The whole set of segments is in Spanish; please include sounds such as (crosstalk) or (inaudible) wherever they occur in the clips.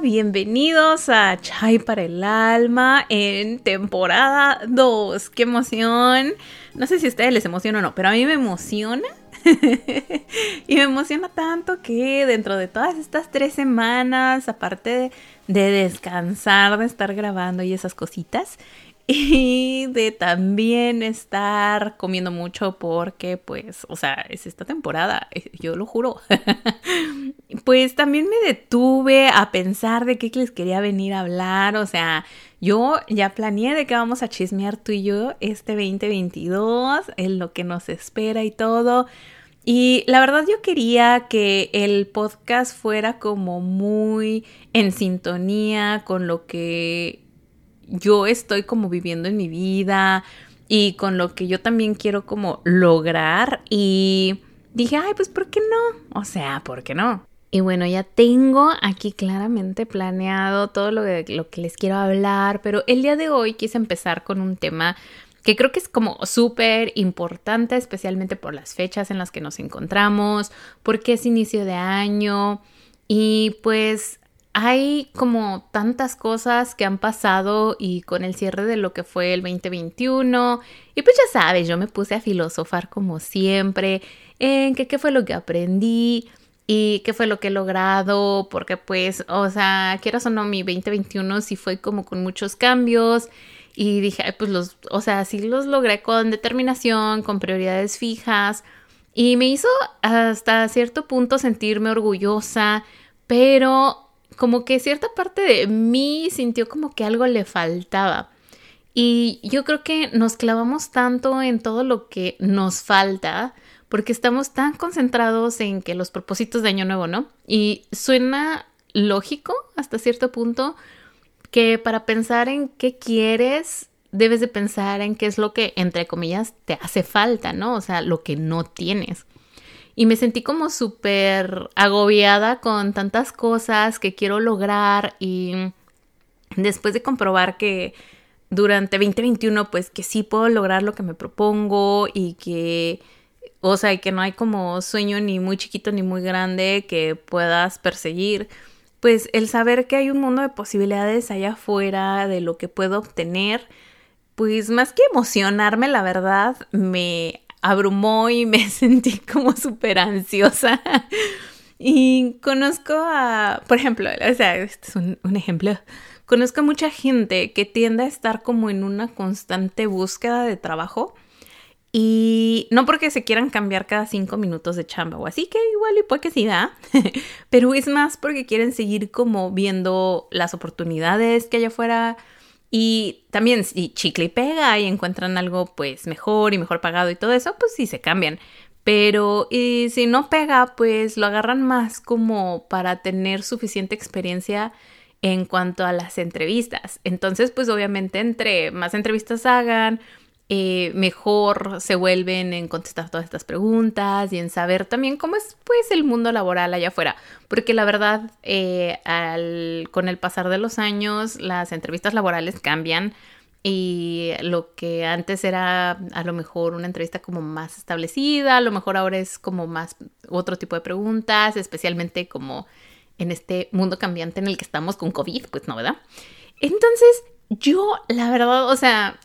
Bienvenidos a Chai para el Alma en temporada 2. ¡Qué emoción! No sé si a ustedes les emociona o no, pero a mí me emociona. (laughs) y me emociona tanto que dentro de todas estas tres semanas, aparte de descansar, de estar grabando y esas cositas, (laughs) y de también estar comiendo mucho porque pues, o sea, es esta temporada, eh, yo lo juro. (laughs) pues también me detuve a pensar de qué les quería venir a hablar, o sea, yo ya planeé de qué vamos a chismear tú y yo este 2022, en lo que nos espera y todo. Y la verdad yo quería que el podcast fuera como muy en sintonía con lo que yo estoy como viviendo en mi vida y con lo que yo también quiero como lograr y dije, ay, pues ¿por qué no? O sea, ¿por qué no? Y bueno, ya tengo aquí claramente planeado todo lo, lo que les quiero hablar, pero el día de hoy quise empezar con un tema que creo que es como súper importante, especialmente por las fechas en las que nos encontramos, porque es inicio de año y pues hay como tantas cosas que han pasado y con el cierre de lo que fue el 2021 y pues ya sabes, yo me puse a filosofar como siempre en qué fue lo que aprendí y qué fue lo que he logrado, porque pues, o sea, quieras o no, mi 2021 sí fue como con muchos cambios y dije, pues los, o sea, sí los logré con determinación, con prioridades fijas y me hizo hasta cierto punto sentirme orgullosa, pero como que cierta parte de mí sintió como que algo le faltaba. Y yo creo que nos clavamos tanto en todo lo que nos falta porque estamos tan concentrados en que los propósitos de Año Nuevo, ¿no? Y suena lógico hasta cierto punto que para pensar en qué quieres, debes de pensar en qué es lo que, entre comillas, te hace falta, ¿no? O sea, lo que no tienes y me sentí como súper agobiada con tantas cosas que quiero lograr y después de comprobar que durante 2021 pues que sí puedo lograr lo que me propongo y que o sea, que no hay como sueño ni muy chiquito ni muy grande que puedas perseguir, pues el saber que hay un mundo de posibilidades allá afuera de lo que puedo obtener, pues más que emocionarme, la verdad, me abrumó y me (laughs) sentí como súper ansiosa. Y conozco a, por ejemplo, o sea, este es un, ejemplo, conozco a mucha gente que tiende a estar como en una constante búsqueda de trabajo y no porque se quieran cambiar cada cinco minutos de chamba o así, que igual y puede que sí da, (laughs) pero es más porque quieren seguir como viendo las oportunidades que hay afuera, y también si chicle y pega y encuentran algo pues mejor y mejor pagado y todo eso, pues sí se cambian. Pero y si no pega, pues lo agarran más como para tener suficiente experiencia en cuanto a las entrevistas. Entonces, pues obviamente entre más entrevistas hagan, eh, mejor se vuelven en contestar todas estas preguntas y en saber también cómo es pues el mundo laboral allá afuera. Porque la verdad, eh, con el pasar de los años, las entrevistas laborales cambian y lo que antes era a lo mejor una entrevista como más establecida, a lo mejor ahora es como más otro tipo de preguntas, especialmente como en este mundo cambiante en el que estamos con COVID, pues no, ¿verdad? Entonces, yo, la verdad, o sea,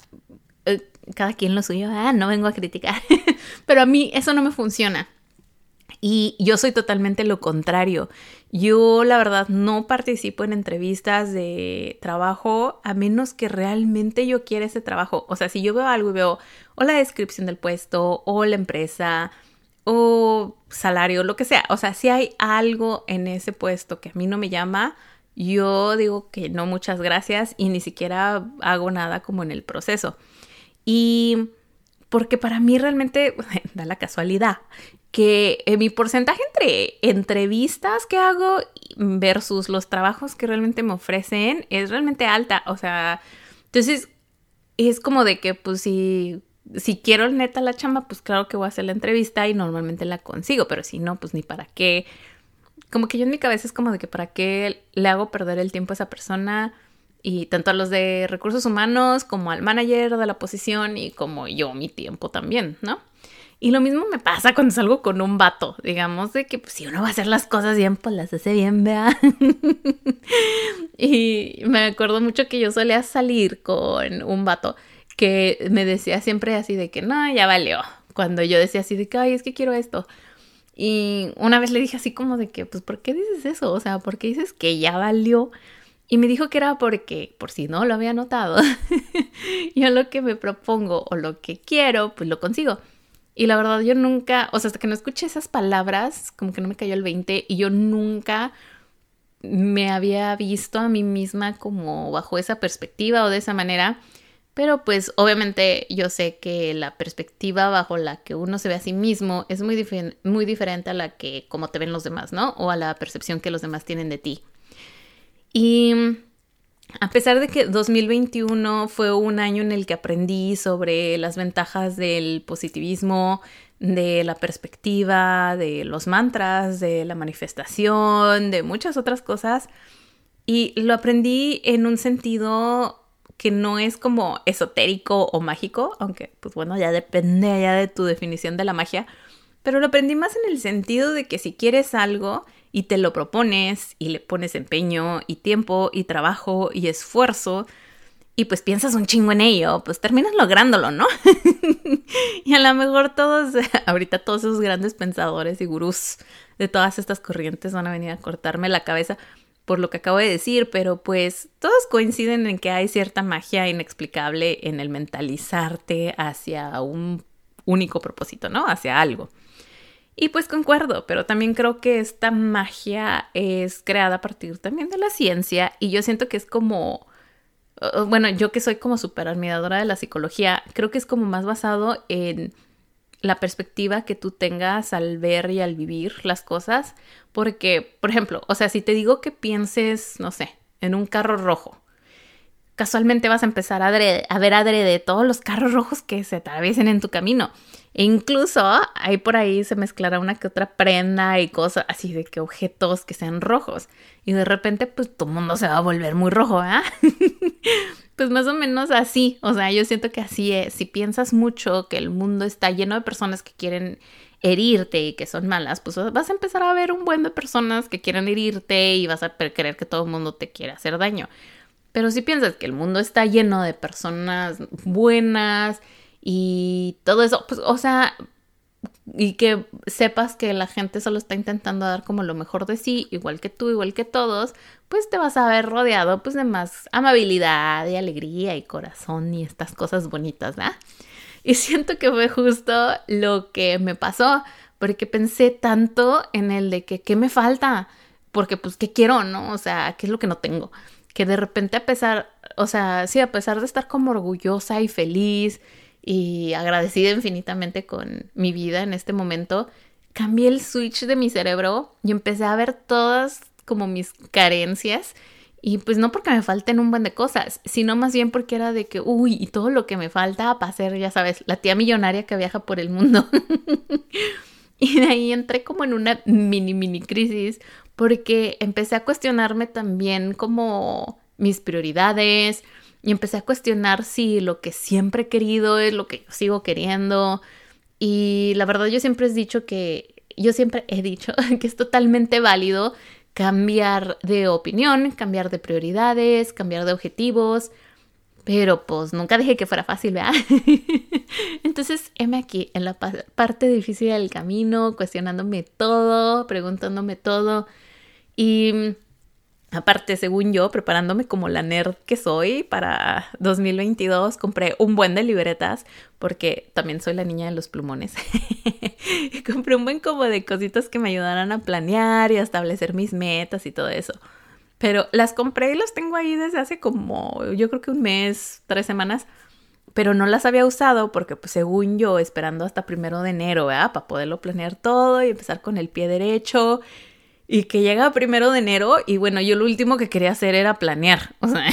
cada quien lo suyo, ah, no vengo a criticar, (laughs) pero a mí eso no me funciona. Y yo soy totalmente lo contrario. Yo la verdad no participo en entrevistas de trabajo a menos que realmente yo quiera ese trabajo. O sea, si yo veo algo y veo o la descripción del puesto o la empresa o salario, lo que sea. O sea, si hay algo en ese puesto que a mí no me llama, yo digo que no, muchas gracias y ni siquiera hago nada como en el proceso. Y porque para mí realmente (laughs) da la casualidad que mi porcentaje entre entrevistas que hago versus los trabajos que realmente me ofrecen es realmente alta. O sea, entonces es como de que pues si, si quiero neta la chamba, pues claro que voy a hacer la entrevista y normalmente la consigo, pero si no, pues ni para qué. Como que yo en mi cabeza es como de que para qué le hago perder el tiempo a esa persona y tanto a los de recursos humanos como al manager de la posición y como yo mi tiempo también, ¿no? Y lo mismo me pasa cuando salgo con un vato, digamos, de que pues, si uno va a hacer las cosas bien, pues las hace bien, vea. (laughs) y me acuerdo mucho que yo solía salir con un vato que me decía siempre así de que no, ya valió. Cuando yo decía así de que, ay, es que quiero esto. Y una vez le dije así como de que, pues, ¿por qué dices eso? O sea, ¿por qué dices que ya valió? Y me dijo que era porque, por si no lo había notado, (laughs) yo lo que me propongo o lo que quiero, pues lo consigo. Y la verdad, yo nunca, o sea, hasta que no escuché esas palabras, como que no me cayó el 20 y yo nunca me había visto a mí misma como bajo esa perspectiva o de esa manera. Pero pues obviamente yo sé que la perspectiva bajo la que uno se ve a sí mismo es muy, muy diferente a la que como te ven los demás, ¿no? O a la percepción que los demás tienen de ti. Y a pesar de que 2021 fue un año en el que aprendí sobre las ventajas del positivismo, de la perspectiva, de los mantras, de la manifestación, de muchas otras cosas, y lo aprendí en un sentido que no es como esotérico o mágico, aunque pues bueno, ya depende ya de tu definición de la magia, pero lo aprendí más en el sentido de que si quieres algo, y te lo propones y le pones empeño y tiempo y trabajo y esfuerzo y pues piensas un chingo en ello, pues terminas lográndolo, ¿no? (laughs) y a lo mejor todos, (laughs) ahorita todos esos grandes pensadores y gurús de todas estas corrientes van a venir a cortarme la cabeza por lo que acabo de decir, pero pues todos coinciden en que hay cierta magia inexplicable en el mentalizarte hacia un único propósito, ¿no? Hacia algo. Y pues concuerdo, pero también creo que esta magia es creada a partir también de la ciencia y yo siento que es como, bueno, yo que soy como súper admiradora de la psicología, creo que es como más basado en la perspectiva que tú tengas al ver y al vivir las cosas, porque, por ejemplo, o sea, si te digo que pienses, no sé, en un carro rojo, casualmente vas a empezar a, a ver adrede todos los carros rojos que se atraviesen en tu camino. E incluso ahí por ahí se mezclará una que otra prenda y cosas así de que objetos que sean rojos. Y de repente, pues todo el mundo se va a volver muy rojo, ¿ah? (laughs) pues más o menos así. O sea, yo siento que así es. Si piensas mucho que el mundo está lleno de personas que quieren herirte y que son malas, pues vas a empezar a ver un buen de personas que quieren herirte y vas a creer que todo el mundo te quiere hacer daño. Pero si piensas que el mundo está lleno de personas buenas, y todo eso, pues, o sea, y que sepas que la gente solo está intentando dar como lo mejor de sí, igual que tú, igual que todos, pues te vas a ver rodeado pues de más amabilidad y alegría y corazón y estas cosas bonitas, ¿verdad? Y (laughs) siento que fue justo lo que me pasó, porque pensé tanto en el de que qué me falta, porque pues qué quiero, ¿no? O sea, qué es lo que no tengo, que de repente a pesar, o sea, sí, a pesar de estar como orgullosa y feliz y agradecida infinitamente con mi vida en este momento, cambié el switch de mi cerebro y empecé a ver todas como mis carencias y pues no porque me falten un buen de cosas, sino más bien porque era de que, uy, y todo lo que me falta para ser, ya sabes, la tía millonaria que viaja por el mundo. (laughs) y de ahí entré como en una mini, mini crisis porque empecé a cuestionarme también como mis prioridades, y empecé a cuestionar si lo que siempre he querido es lo que yo sigo queriendo. Y la verdad yo siempre he dicho que, yo siempre he dicho (laughs) que es totalmente válido cambiar de opinión, cambiar de prioridades, cambiar de objetivos. Pero pues nunca dije que fuera fácil, ¿verdad? (laughs) Entonces, heme aquí, en la parte difícil del camino, cuestionándome todo, preguntándome todo. Y Aparte, según yo, preparándome como la nerd que soy para 2022, compré un buen de libretas porque también soy la niña de los plumones. (laughs) compré un buen como de cositas que me ayudaran a planear y a establecer mis metas y todo eso. Pero las compré y los tengo ahí desde hace como, yo creo que un mes, tres semanas. Pero no las había usado porque, pues, según yo, esperando hasta primero de enero, ¿verdad? Para poderlo planear todo y empezar con el pie derecho y que llega primero de enero y bueno, yo lo último que quería hacer era planear. O sea,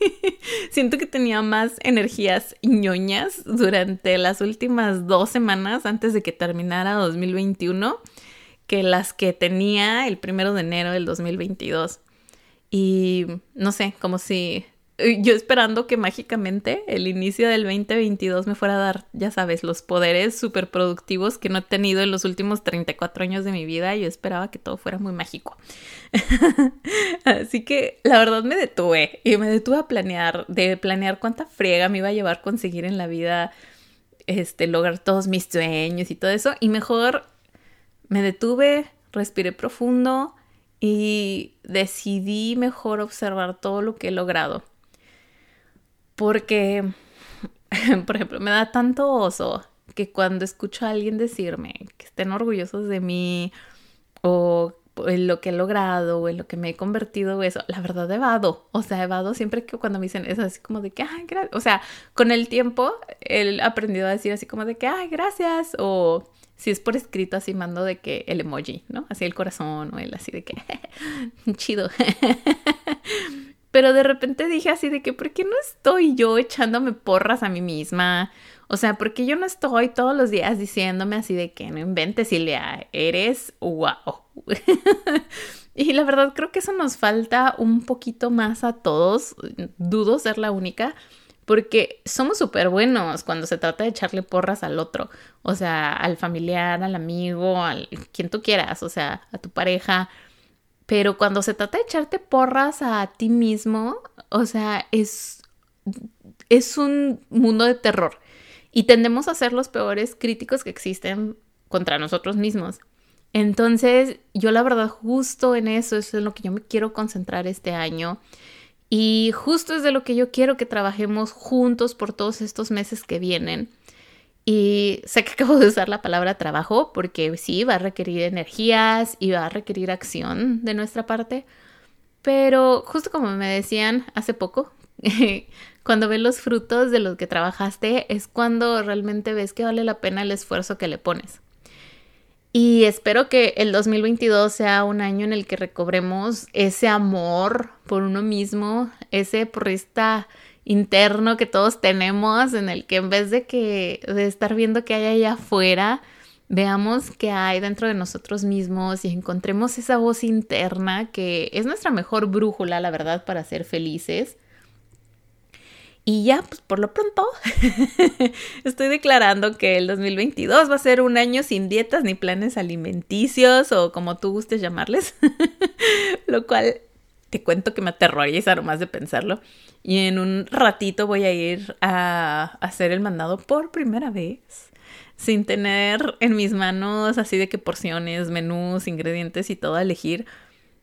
(laughs) siento que tenía más energías ñoñas durante las últimas dos semanas antes de que terminara 2021 que las que tenía el primero de enero del 2022. Y no sé, como si yo esperando que mágicamente el inicio del 2022 me fuera a dar, ya sabes, los poderes súper productivos que no he tenido en los últimos 34 años de mi vida. Yo esperaba que todo fuera muy mágico. (laughs) Así que la verdad me detuve y me detuve a planear, de planear cuánta friega me iba a llevar conseguir en la vida, este, lograr todos mis sueños y todo eso. Y mejor me detuve, respiré profundo y decidí mejor observar todo lo que he logrado. Porque, (laughs) por ejemplo, me da tanto oso que cuando escucho a alguien decirme que estén orgullosos de mí o en lo que he logrado o en lo que me he convertido, eso, la verdad evado. O sea, evado siempre que cuando me dicen eso, así como de que, ay, gracias. O sea, con el tiempo he aprendido a decir así como de que, ay, gracias. O si es por escrito, así mando de que el emoji, ¿no? Así el corazón o el así de que, (laughs) chido. (laughs) Pero de repente dije así de que, ¿por qué no estoy yo echándome porras a mí misma? O sea, ¿por qué yo no estoy todos los días diciéndome así de que no inventes, Silvia, eres wow. (laughs) y la verdad creo que eso nos falta un poquito más a todos. Dudo ser la única, porque somos súper buenos cuando se trata de echarle porras al otro, o sea, al familiar, al amigo, al quien tú quieras, o sea, a tu pareja. Pero cuando se trata de echarte porras a ti mismo, o sea, es, es un mundo de terror. Y tendemos a ser los peores críticos que existen contra nosotros mismos. Entonces, yo la verdad, justo en eso, es en lo que yo me quiero concentrar este año. Y justo es de lo que yo quiero que trabajemos juntos por todos estos meses que vienen. Y sé que acabo de usar la palabra trabajo porque sí, va a requerir energías y va a requerir acción de nuestra parte. Pero justo como me decían hace poco, (laughs) cuando ves los frutos de los que trabajaste es cuando realmente ves que vale la pena el esfuerzo que le pones. Y espero que el 2022 sea un año en el que recobremos ese amor por uno mismo, ese porrista interno que todos tenemos, en el que en vez de que de estar viendo qué hay allá afuera, veamos qué hay dentro de nosotros mismos y encontremos esa voz interna que es nuestra mejor brújula, la verdad, para ser felices. Y ya, pues por lo pronto, (laughs) estoy declarando que el 2022 va a ser un año sin dietas ni planes alimenticios o como tú gustes llamarles, (laughs) lo cual te cuento que me aterroriza nomás de pensarlo. Y en un ratito voy a ir a hacer el mandado por primera vez, sin tener en mis manos así de que porciones, menús, ingredientes y todo a elegir.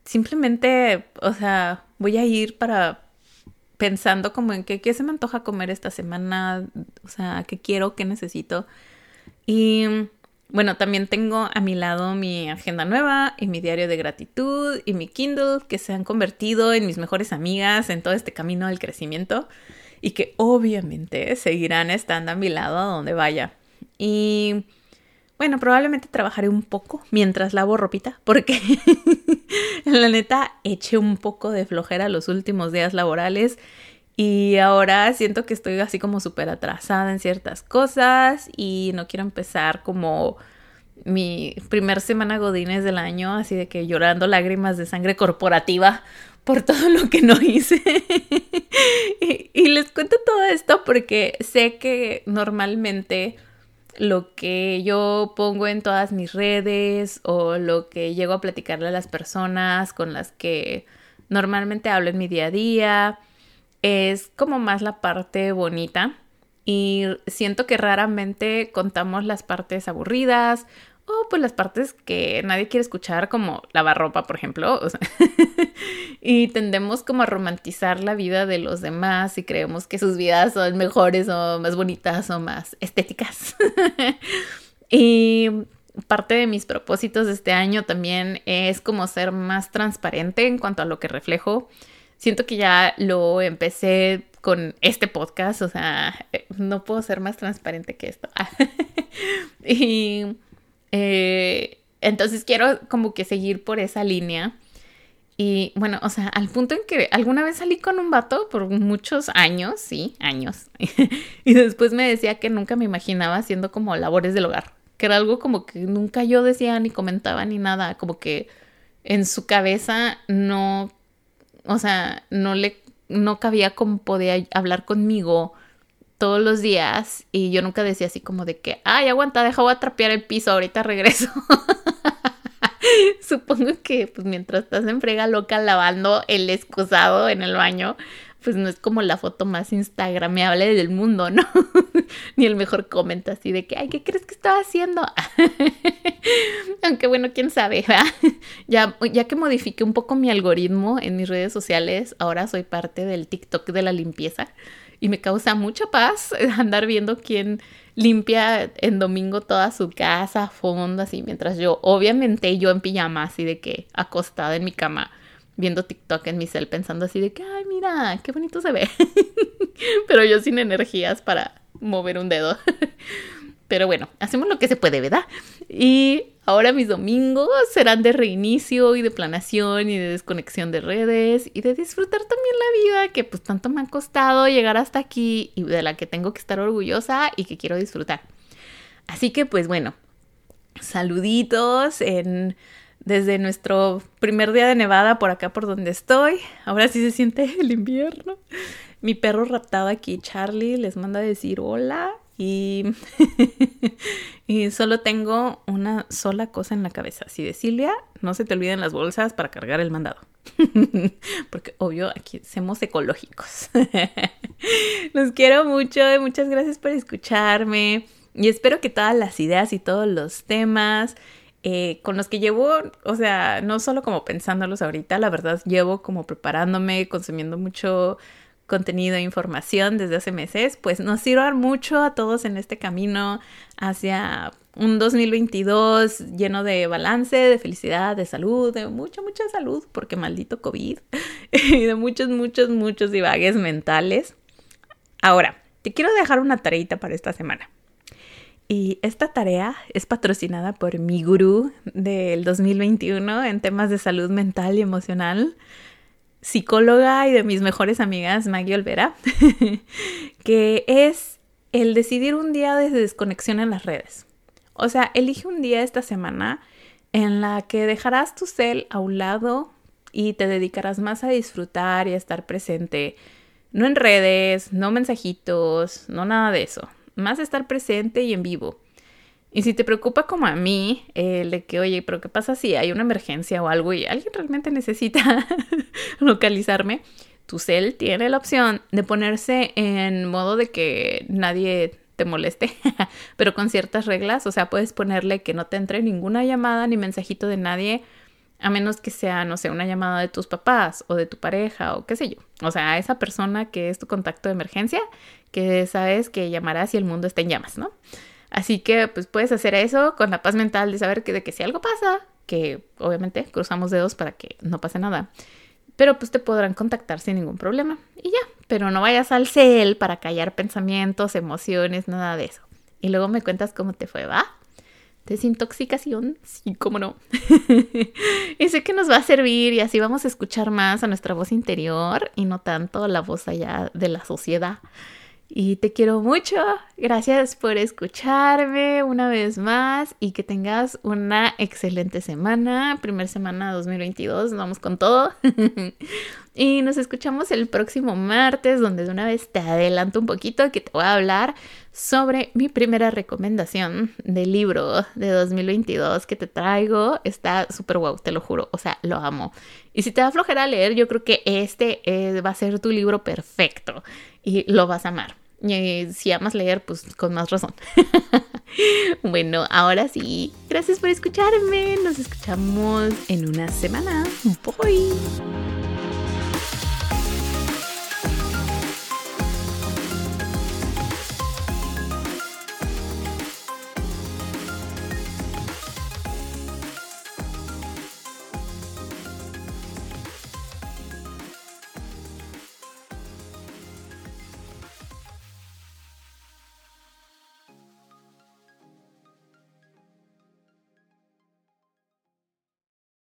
Simplemente, o sea, voy a ir para pensando como en qué, se me antoja comer esta semana, o sea, qué quiero, qué necesito. Y bueno, también tengo a mi lado mi agenda nueva y mi diario de gratitud y mi Kindle que se han convertido en mis mejores amigas en todo este camino del crecimiento y que obviamente seguirán estando a mi lado a donde vaya. Y bueno, probablemente trabajaré un poco mientras lavo ropita, porque (laughs) la neta eché un poco de flojera los últimos días laborales y ahora siento que estoy así como súper atrasada en ciertas cosas y no quiero empezar como mi primer semana godines del año, así de que llorando lágrimas de sangre corporativa por todo lo que no hice. (laughs) y, y les cuento todo esto porque sé que normalmente lo que yo pongo en todas mis redes o lo que llego a platicarle a las personas con las que normalmente hablo en mi día a día es como más la parte bonita y siento que raramente contamos las partes aburridas o pues las partes que nadie quiere escuchar, como lavar ropa, por ejemplo. (laughs) y tendemos como a romantizar la vida de los demás y creemos que sus vidas son mejores o más bonitas o más estéticas. (laughs) y parte de mis propósitos de este año también es como ser más transparente en cuanto a lo que reflejo. Siento que ya lo empecé con este podcast, o sea, no puedo ser más transparente que esto. (laughs) y eh, entonces quiero como que seguir por esa línea. Y bueno, o sea, al punto en que alguna vez salí con un vato por muchos años, sí, años. (laughs) y después me decía que nunca me imaginaba haciendo como labores del hogar. Que era algo como que nunca yo decía ni comentaba ni nada. Como que en su cabeza no, o sea, no le no cabía cómo podía hablar conmigo todos los días y yo nunca decía así como de que, ay, aguanta, deja, voy a trapear el piso, ahorita regreso. (laughs) Supongo que pues mientras estás en frega loca lavando el excusado en el baño, pues no es como la foto más instagrameable del mundo, ¿no? (laughs) Ni el mejor comentario así de que, ay, ¿qué crees que estaba haciendo? (laughs) Aunque bueno, quién sabe, ¿verdad? (laughs) Ya, ya que modifiqué un poco mi algoritmo en mis redes sociales, ahora soy parte del TikTok de la limpieza y me causa mucha paz andar viendo quién limpia en domingo toda su casa a fondo, así, mientras yo, obviamente yo en pijama, así de que acostada en mi cama viendo TikTok en mi cel pensando así de que, ay, mira, qué bonito se ve. (laughs) Pero yo sin energías para mover un dedo. (laughs) Pero bueno, hacemos lo que se puede, ¿verdad? Y ahora mis domingos serán de reinicio y de planación y de desconexión de redes y de disfrutar también la vida que pues tanto me ha costado llegar hasta aquí y de la que tengo que estar orgullosa y que quiero disfrutar. Así que pues bueno, saluditos en desde nuestro primer día de nevada por acá por donde estoy. Ahora sí se siente (laughs) el invierno. Mi perro raptado aquí, Charlie, les manda a decir hola (laughs) y, solo tengo una sola cosa en la cabeza. Si de Silvia, no se te olviden las bolsas para cargar el mandado. (laughs) Porque obvio, aquí somos ecológicos. Los quiero mucho y muchas gracias por escucharme. Y espero que todas las ideas y todos los temas eh, con los que llevo, o sea, no solo como pensándolos ahorita, la verdad llevo como preparándome, consumiendo mucho contenido e información desde hace meses, pues nos sirvan mucho a todos en este camino hacia un 2022 lleno de balance, de felicidad, de salud, de mucha, mucha salud, porque maldito COVID, (laughs) y de muchos, muchos, muchos divagues mentales. Ahora, te quiero dejar una tareita para esta semana. Y esta tarea es patrocinada por mi gurú del 2021 en temas de salud mental y emocional, psicóloga y de mis mejores amigas, Maggie Olvera, (laughs) que es el decidir un día de desconexión en las redes. O sea, elige un día esta semana en la que dejarás tu cel a un lado y te dedicarás más a disfrutar y a estar presente. No en redes, no mensajitos, no nada de eso más estar presente y en vivo. Y si te preocupa como a mí, el de que, oye, pero ¿qué pasa si hay una emergencia o algo y alguien realmente necesita (laughs) localizarme? Tu cel tiene la opción de ponerse en modo de que nadie te moleste, (laughs) pero con ciertas reglas. O sea, puedes ponerle que no te entre ninguna llamada ni mensajito de nadie, a menos que sea, no sé, una llamada de tus papás o de tu pareja o qué sé yo. O sea, esa persona que es tu contacto de emergencia, que sabes que llamará si el mundo está en llamas, ¿no? Así que pues puedes hacer eso con la paz mental de saber que de que si algo pasa, que obviamente cruzamos dedos para que no pase nada, pero pues te podrán contactar sin ningún problema y ya, pero no vayas al cel para callar pensamientos, emociones, nada de eso. Y luego me cuentas cómo te fue, ¿va? Desintoxicación, sí, cómo no. (laughs) y sé que nos va a servir y así vamos a escuchar más a nuestra voz interior y no tanto la voz allá de la sociedad. Y te quiero mucho. Gracias por escucharme una vez más y que tengas una excelente semana. Primer semana 2022, vamos con todo. (laughs) y nos escuchamos el próximo martes, donde de una vez te adelanto un poquito que te voy a hablar sobre mi primera recomendación del libro de 2022 que te traigo. Está súper guau, te lo juro. O sea, lo amo. Y si te da flojera leer, yo creo que este eh, va a ser tu libro perfecto y lo vas a amar. Y si amas leer, pues con más razón. (laughs) bueno, ahora sí, gracias por escucharme. Nos escuchamos en una semana. Bye.